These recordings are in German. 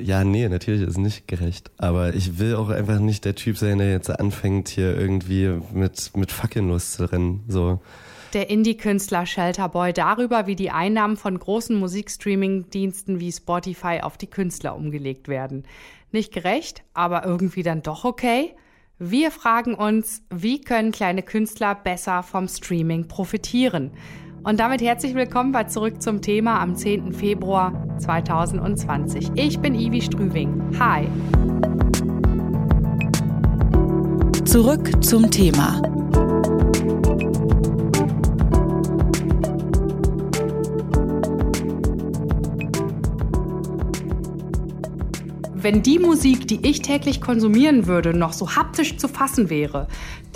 Ja, nee, natürlich ist es nicht gerecht. Aber ich will auch einfach nicht der Typ sein, der jetzt anfängt, hier irgendwie mit, mit Fackeln loszurennen. So. Der Indie-Künstler Shelterboy darüber, wie die Einnahmen von großen Musikstreaming-Diensten wie Spotify auf die Künstler umgelegt werden. Nicht gerecht, aber irgendwie dann doch okay? Wir fragen uns, wie können kleine Künstler besser vom Streaming profitieren? Und damit herzlich willkommen bei Zurück zum Thema am 10. Februar 2020. Ich bin Ivi Strüving. Hi. Zurück zum Thema. Wenn die Musik, die ich täglich konsumieren würde, noch so haptisch zu fassen wäre,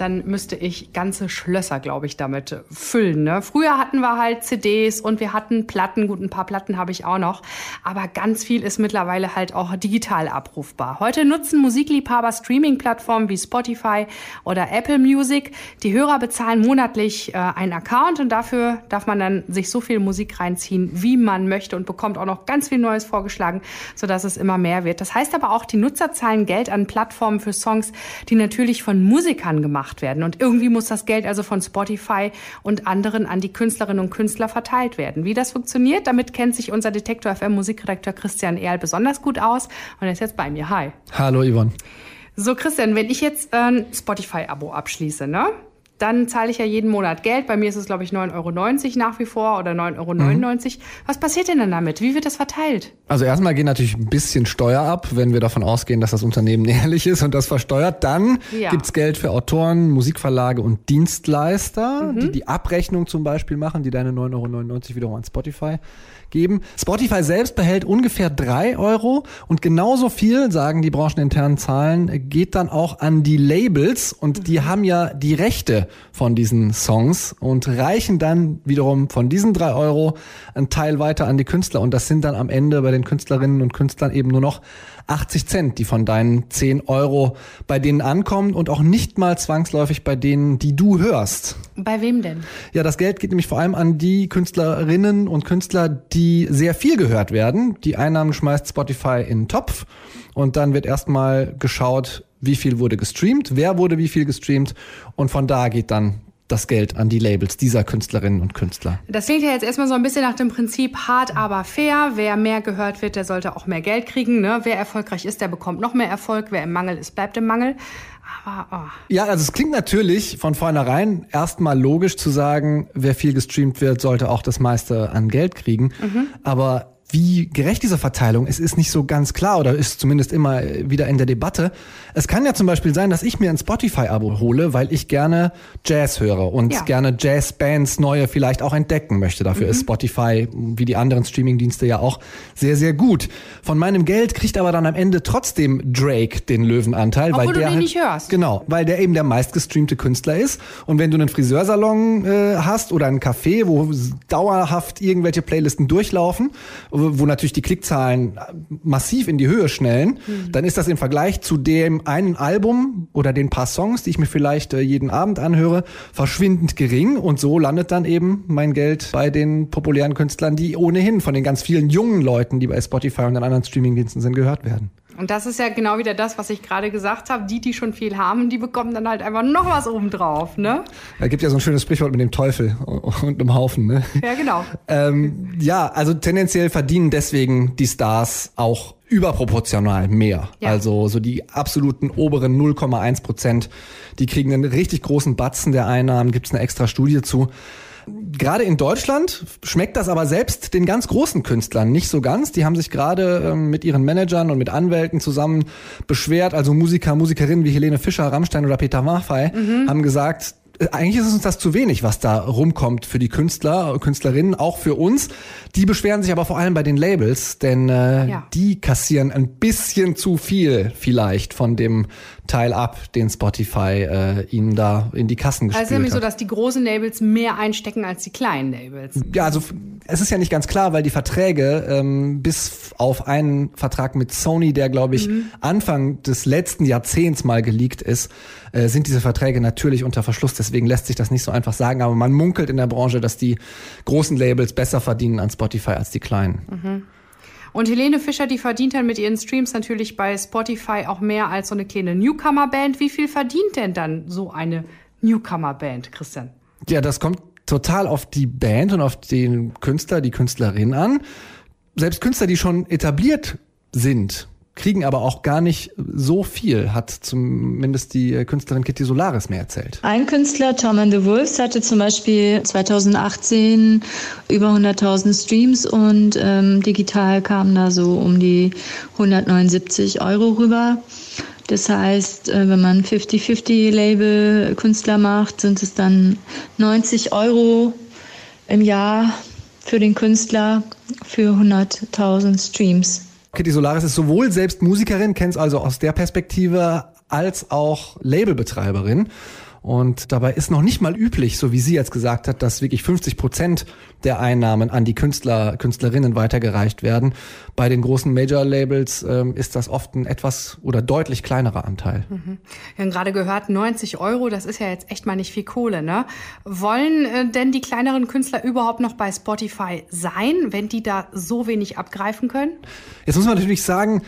dann müsste ich ganze Schlösser, glaube ich, damit füllen. Ne? Früher hatten wir halt CDs und wir hatten Platten. Gut, ein paar Platten habe ich auch noch. Aber ganz viel ist mittlerweile halt auch digital abrufbar. Heute nutzen Musikliebhaber Streaming-Plattformen wie Spotify oder Apple Music. Die Hörer bezahlen monatlich äh, einen Account und dafür darf man dann sich so viel Musik reinziehen, wie man möchte und bekommt auch noch ganz viel Neues vorgeschlagen, sodass es immer mehr wird. Das heißt aber auch, die Nutzer zahlen Geld an Plattformen für Songs, die natürlich von Musikern gemacht gemacht werden. Und irgendwie muss das Geld also von Spotify und anderen an die Künstlerinnen und Künstler verteilt werden. Wie das funktioniert, damit kennt sich unser Detektor FM Musikredakteur Christian Erl besonders gut aus und er ist jetzt bei mir. Hi. Hallo Yvonne. So Christian, wenn ich jetzt ein Spotify-Abo abschließe, ne? Dann zahle ich ja jeden Monat Geld. Bei mir ist es, glaube ich, 9,90 Euro nach wie vor oder 9,99 Euro. Mhm. Was passiert denn dann damit? Wie wird das verteilt? Also erstmal gehen natürlich ein bisschen Steuer ab, wenn wir davon ausgehen, dass das Unternehmen ehrlich ist und das versteuert. Dann ja. gibt's Geld für Autoren, Musikverlage und Dienstleister, mhm. die die Abrechnung zum Beispiel machen, die deine 9,99 Euro wiederum an Spotify geben. Spotify selbst behält ungefähr drei Euro und genauso viel, sagen die brancheninternen Zahlen, geht dann auch an die Labels und die mhm. haben ja die Rechte von diesen Songs und reichen dann wiederum von diesen drei Euro einen Teil weiter an die Künstler und das sind dann am Ende bei den Künstlerinnen und Künstlern eben nur noch 80 Cent, die von deinen 10 Euro bei denen ankommen und auch nicht mal zwangsläufig bei denen, die du hörst. Bei wem denn? Ja, das Geld geht nämlich vor allem an die Künstlerinnen und Künstler, die sehr viel gehört werden. Die Einnahmen schmeißt Spotify in den Topf und dann wird erstmal geschaut, wie viel wurde gestreamt, wer wurde wie viel gestreamt und von da geht dann das Geld an die Labels dieser Künstlerinnen und Künstler. Das klingt ja jetzt erstmal so ein bisschen nach dem Prinzip hart, aber fair. Wer mehr gehört wird, der sollte auch mehr Geld kriegen. Ne? Wer erfolgreich ist, der bekommt noch mehr Erfolg. Wer im Mangel ist, bleibt im Mangel. Aber, oh. Ja, also es klingt natürlich von vornherein erstmal logisch zu sagen, wer viel gestreamt wird, sollte auch das meiste an Geld kriegen. Mhm. Aber wie gerecht diese Verteilung ist, ist nicht so ganz klar oder ist zumindest immer wieder in der Debatte. Es kann ja zum Beispiel sein, dass ich mir ein Spotify-Abo hole, weil ich gerne Jazz höre und ja. gerne Jazz-Bands neue vielleicht auch entdecken möchte. Dafür mhm. ist Spotify, wie die anderen Streaming-Dienste ja auch, sehr, sehr gut. Von meinem Geld kriegt aber dann am Ende trotzdem Drake den Löwenanteil. Obwohl weil der den halt, nicht hörst. Genau, weil der eben der meistgestreamte Künstler ist. Und wenn du einen Friseursalon äh, hast oder einen Café, wo dauerhaft irgendwelche Playlisten durchlaufen, wo natürlich die Klickzahlen massiv in die Höhe schnellen, mhm. dann ist das im Vergleich zu dem einen Album oder den paar Songs, die ich mir vielleicht äh, jeden Abend anhöre, verschwindend gering. Und so landet dann eben mein Geld bei den populären Künstlern, die ohnehin von den ganz vielen jungen Leuten, die bei Spotify und den anderen Streamingdiensten sind, gehört werden. Und das ist ja genau wieder das, was ich gerade gesagt habe. Die, die schon viel haben, die bekommen dann halt einfach noch was obendrauf, ne? Da gibt ja so ein schönes Sprichwort mit dem Teufel und einem Haufen, ne? Ja, genau. ähm, ja, also tendenziell verdienen deswegen die Stars auch überproportional mehr. Ja. Also so die absoluten oberen 0,1 Prozent, die kriegen einen richtig großen Batzen der Einnahmen, gibt es eine extra Studie zu. Gerade in Deutschland schmeckt das aber selbst den ganz großen Künstlern nicht so ganz. Die haben sich gerade ähm, mit ihren Managern und mit Anwälten zusammen beschwert. Also Musiker, Musikerinnen wie Helene Fischer, Rammstein oder Peter Maffay mhm. haben gesagt, eigentlich ist es uns das zu wenig, was da rumkommt für die Künstler, Künstlerinnen, auch für uns. Die beschweren sich aber vor allem bei den Labels, denn äh, ja. die kassieren ein bisschen zu viel vielleicht von dem Teil ab, den Spotify äh, ihnen da in die Kassen gespielt hat. Also ist nämlich so, dass die großen Labels mehr einstecken als die kleinen Labels. Ja, also es ist ja nicht ganz klar, weil die Verträge ähm, bis auf einen Vertrag mit Sony, der glaube ich mhm. Anfang des letzten Jahrzehnts mal geleakt ist, äh, sind diese Verträge natürlich unter Verschluss. Deswegen lässt sich das nicht so einfach sagen. Aber man munkelt in der Branche, dass die großen Labels besser verdienen an Spotify als die kleinen. Mhm. Und Helene Fischer, die verdient dann mit ihren Streams natürlich bei Spotify auch mehr als so eine kleine Newcomer-Band. Wie viel verdient denn dann so eine Newcomer-Band, Christian? Ja, das kommt total auf die Band und auf den Künstler, die Künstlerin an. Selbst Künstler, die schon etabliert sind, kriegen aber auch gar nicht so viel, hat zumindest die äh, Künstlerin Kitty Solaris mir erzählt. Ein Künstler, Tom and the Wolves, hatte zum Beispiel 2018 über 100.000 Streams und ähm, digital kamen da so um die 179 Euro rüber. Das heißt, äh, wenn man 50-50 Label Künstler macht, sind es dann 90 Euro im Jahr für den Künstler für 100.000 Streams. Kitty Solaris ist sowohl selbst Musikerin, kennt es also aus der Perspektive, als auch Labelbetreiberin. Und dabei ist noch nicht mal üblich, so wie sie jetzt gesagt hat, dass wirklich 50 Prozent der Einnahmen an die Künstler, Künstlerinnen weitergereicht werden. Bei den großen Major-Labels ähm, ist das oft ein etwas oder deutlich kleinerer Anteil. Mhm. Wir haben gerade gehört, 90 Euro, das ist ja jetzt echt mal nicht viel Kohle, ne? Wollen äh, denn die kleineren Künstler überhaupt noch bei Spotify sein, wenn die da so wenig abgreifen können? Jetzt muss man natürlich sagen,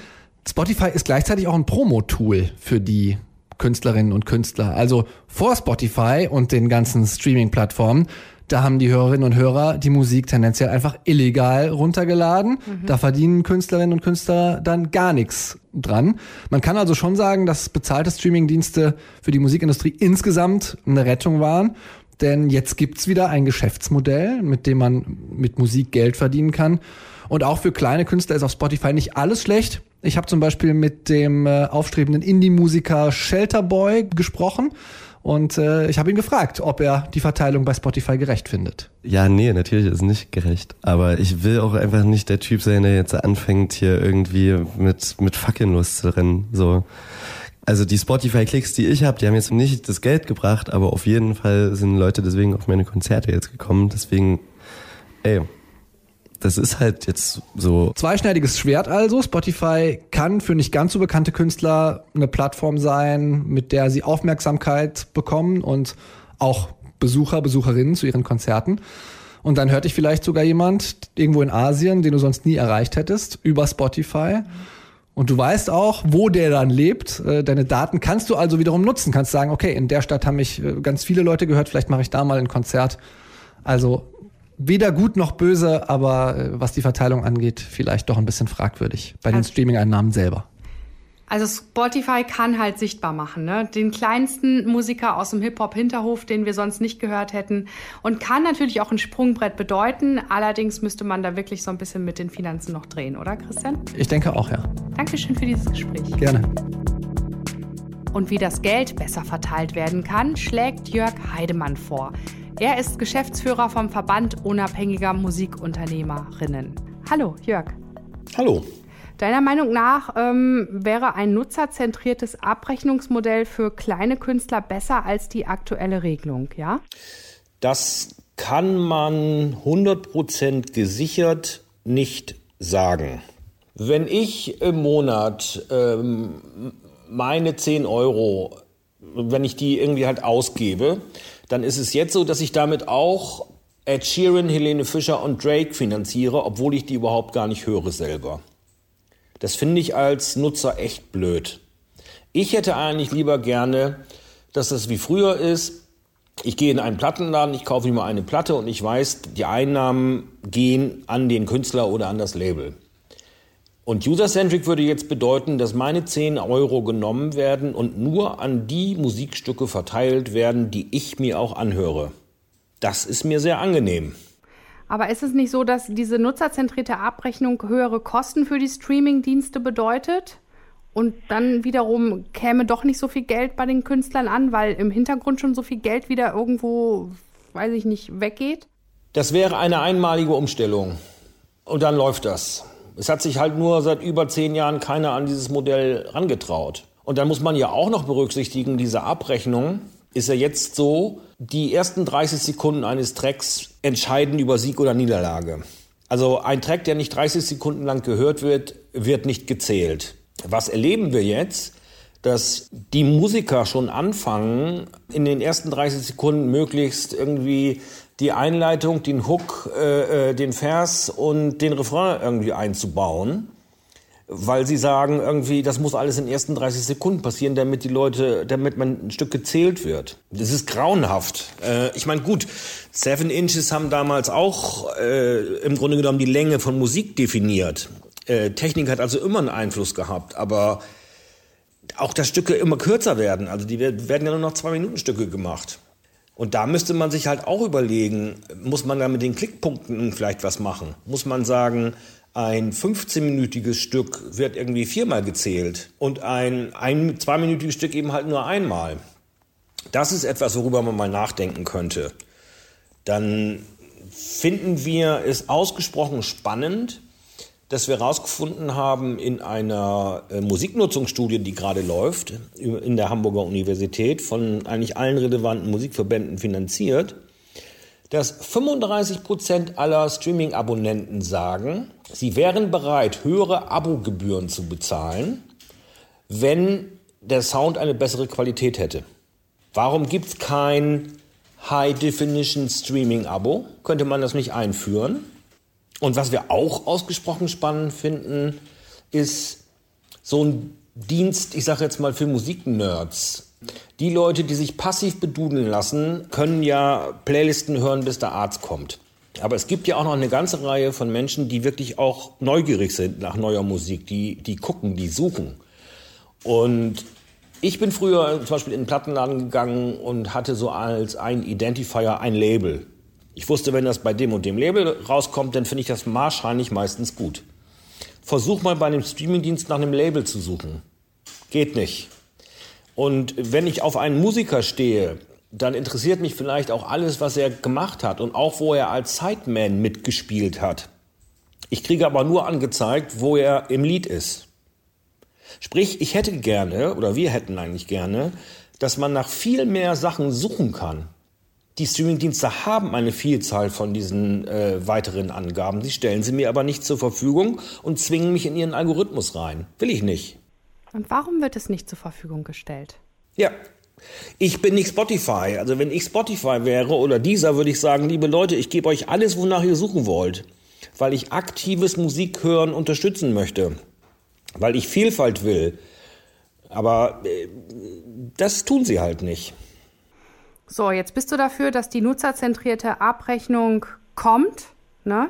Spotify ist gleichzeitig auch ein Promo-Tool für die Künstlerinnen und Künstler. Also vor Spotify und den ganzen Streaming-Plattformen, da haben die Hörerinnen und Hörer die Musik tendenziell einfach illegal runtergeladen. Mhm. Da verdienen Künstlerinnen und Künstler dann gar nichts dran. Man kann also schon sagen, dass bezahlte Streamingdienste für die Musikindustrie insgesamt eine Rettung waren. Denn jetzt gibt's wieder ein Geschäftsmodell, mit dem man mit Musik Geld verdienen kann. Und auch für kleine Künstler ist auf Spotify nicht alles schlecht. Ich habe zum Beispiel mit dem äh, aufstrebenden Indie-Musiker Shelterboy gesprochen und äh, ich habe ihn gefragt, ob er die Verteilung bei Spotify gerecht findet. Ja, nee, natürlich ist es nicht gerecht. Aber ich will auch einfach nicht der Typ sein, der jetzt anfängt, hier irgendwie mit, mit fucking Lust zu rennen. So. Also die Spotify-Klicks, die ich habe, die haben jetzt nicht das Geld gebracht, aber auf jeden Fall sind Leute deswegen auf meine Konzerte jetzt gekommen. Deswegen, ey, das ist halt jetzt so. Zweischneidiges Schwert also. Spotify kann für nicht ganz so bekannte Künstler eine Plattform sein, mit der sie Aufmerksamkeit bekommen und auch Besucher, Besucherinnen zu ihren Konzerten. Und dann hört dich vielleicht sogar jemand irgendwo in Asien, den du sonst nie erreicht hättest, über Spotify. Und du weißt auch, wo der dann lebt. Äh, deine Daten kannst du also wiederum nutzen. Kannst sagen, okay, in der Stadt haben mich äh, ganz viele Leute gehört, vielleicht mache ich da mal ein Konzert. Also weder gut noch böse, aber äh, was die Verteilung angeht, vielleicht doch ein bisschen fragwürdig bei den also, Streaming-Einnahmen selber. Also Spotify kann halt sichtbar machen, ne? Den kleinsten Musiker aus dem Hip-Hop-Hinterhof, den wir sonst nicht gehört hätten. Und kann natürlich auch ein Sprungbrett bedeuten. Allerdings müsste man da wirklich so ein bisschen mit den Finanzen noch drehen, oder Christian? Ich denke auch, ja. Dankeschön für dieses Gespräch. Gerne. Und wie das Geld besser verteilt werden kann, schlägt Jörg Heidemann vor. Er ist Geschäftsführer vom Verband unabhängiger Musikunternehmerinnen. Hallo, Jörg. Hallo. Deiner Meinung nach ähm, wäre ein nutzerzentriertes Abrechnungsmodell für kleine Künstler besser als die aktuelle Regelung, ja? Das kann man 100% gesichert nicht sagen. Wenn ich im Monat ähm, meine 10 Euro, wenn ich die irgendwie halt ausgebe, dann ist es jetzt so, dass ich damit auch Ed Sheeran, Helene Fischer und Drake finanziere, obwohl ich die überhaupt gar nicht höre selber. Das finde ich als Nutzer echt blöd. Ich hätte eigentlich lieber gerne, dass das wie früher ist. Ich gehe in einen Plattenladen, ich kaufe mir eine Platte und ich weiß, die Einnahmen gehen an den Künstler oder an das Label. Und User-Centric würde jetzt bedeuten, dass meine 10 Euro genommen werden und nur an die Musikstücke verteilt werden, die ich mir auch anhöre. Das ist mir sehr angenehm. Aber ist es nicht so, dass diese nutzerzentrierte Abrechnung höhere Kosten für die Streaming-Dienste bedeutet? Und dann wiederum käme doch nicht so viel Geld bei den Künstlern an, weil im Hintergrund schon so viel Geld wieder irgendwo, weiß ich nicht, weggeht? Das wäre eine einmalige Umstellung. Und dann läuft das. Es hat sich halt nur seit über zehn Jahren keiner an dieses Modell rangetraut. Und dann muss man ja auch noch berücksichtigen, diese Abrechnung ist ja jetzt so, die ersten 30 Sekunden eines Tracks entscheiden über Sieg oder Niederlage. Also ein Track, der nicht 30 Sekunden lang gehört wird, wird nicht gezählt. Was erleben wir jetzt? Dass die Musiker schon anfangen, in den ersten 30 Sekunden möglichst irgendwie die Einleitung, den Hook, äh, äh, den Vers und den Refrain irgendwie einzubauen weil sie sagen irgendwie, das muss alles in den ersten 30 Sekunden passieren, damit die Leute, damit man ein Stück gezählt wird. Das ist grauenhaft. Äh, ich meine, gut, Seven Inches haben damals auch äh, im Grunde genommen die Länge von Musik definiert. Äh, Technik hat also immer einen Einfluss gehabt, aber auch dass Stücke immer kürzer werden. Also die werden ja nur noch zwei Minuten Stücke gemacht. Und da müsste man sich halt auch überlegen, muss man da mit den Klickpunkten vielleicht was machen? Muss man sagen, ein 15-minütiges Stück wird irgendwie viermal gezählt und ein, ein zweiminütiges Stück eben halt nur einmal. Das ist etwas, worüber man mal nachdenken könnte. Dann finden wir es ausgesprochen spannend, dass wir herausgefunden haben in einer äh, Musiknutzungsstudie, die gerade läuft, in der Hamburger Universität, von eigentlich allen relevanten Musikverbänden finanziert, dass 35 Prozent aller Streaming-Abonnenten sagen, sie wären bereit, höhere Abogebühren zu bezahlen, wenn der Sound eine bessere Qualität hätte. Warum gibt es kein High-Definition Streaming-Abo? Könnte man das nicht einführen? Und was wir auch ausgesprochen spannend finden, ist so ein Dienst, ich sage jetzt mal für Musiknerds, die Leute, die sich passiv bedudeln lassen, können ja Playlisten hören, bis der Arzt kommt. Aber es gibt ja auch noch eine ganze Reihe von Menschen, die wirklich auch neugierig sind nach neuer Musik, die, die gucken, die suchen. Und ich bin früher zum Beispiel in einen Plattenladen gegangen und hatte so als ein Identifier ein Label. Ich wusste, wenn das bei dem und dem Label rauskommt, dann finde ich das wahrscheinlich meistens gut. Versuch mal bei einem Streamingdienst nach einem Label zu suchen. Geht nicht. Und wenn ich auf einen Musiker stehe, dann interessiert mich vielleicht auch alles, was er gemacht hat und auch wo er als Sideman mitgespielt hat. Ich kriege aber nur angezeigt, wo er im Lied ist. Sprich, ich hätte gerne, oder wir hätten eigentlich gerne, dass man nach viel mehr Sachen suchen kann. Die Streamingdienste haben eine Vielzahl von diesen äh, weiteren Angaben. Sie stellen sie mir aber nicht zur Verfügung und zwingen mich in ihren Algorithmus rein. Will ich nicht. Und warum wird es nicht zur Verfügung gestellt? Ja, ich bin nicht Spotify. Also wenn ich Spotify wäre oder dieser, würde ich sagen, liebe Leute, ich gebe euch alles, wonach ihr suchen wollt, weil ich aktives Musikhören unterstützen möchte, weil ich Vielfalt will. Aber äh, das tun sie halt nicht. So, jetzt bist du dafür, dass die nutzerzentrierte Abrechnung kommt, ne?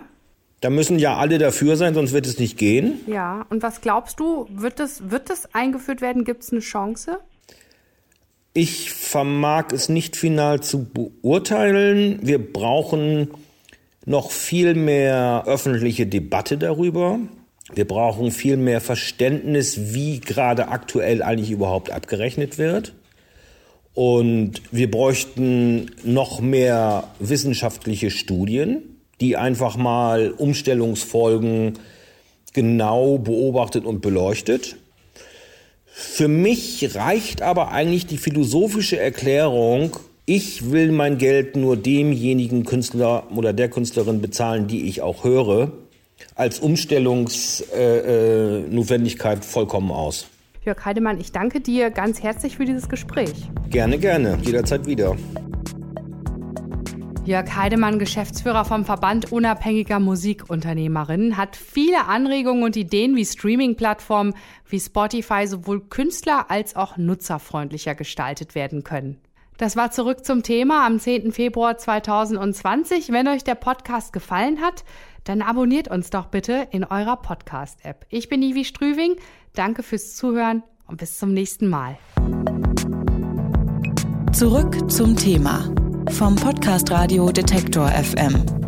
Da müssen ja alle dafür sein, sonst wird es nicht gehen. Ja, und was glaubst du, wird das, wird das eingeführt werden? Gibt es eine Chance? Ich vermag es nicht final zu beurteilen. Wir brauchen noch viel mehr öffentliche Debatte darüber. Wir brauchen viel mehr Verständnis, wie gerade aktuell eigentlich überhaupt abgerechnet wird. Und wir bräuchten noch mehr wissenschaftliche Studien die einfach mal Umstellungsfolgen genau beobachtet und beleuchtet. Für mich reicht aber eigentlich die philosophische Erklärung, ich will mein Geld nur demjenigen Künstler oder der Künstlerin bezahlen, die ich auch höre, als Umstellungsnotwendigkeit äh, äh, vollkommen aus. Jörg Heidemann, ich danke dir ganz herzlich für dieses Gespräch. Gerne, gerne, jederzeit wieder. Jörg Heidemann, Geschäftsführer vom Verband unabhängiger Musikunternehmerinnen, hat viele Anregungen und Ideen, wie Streaming-Plattformen wie Spotify sowohl künstler- als auch nutzerfreundlicher gestaltet werden können. Das war zurück zum Thema am 10. Februar 2020. Wenn euch der Podcast gefallen hat, dann abonniert uns doch bitte in eurer Podcast-App. Ich bin Ivi Strüving. Danke fürs Zuhören und bis zum nächsten Mal. Zurück zum Thema vom Podcast Radio Detektor FM.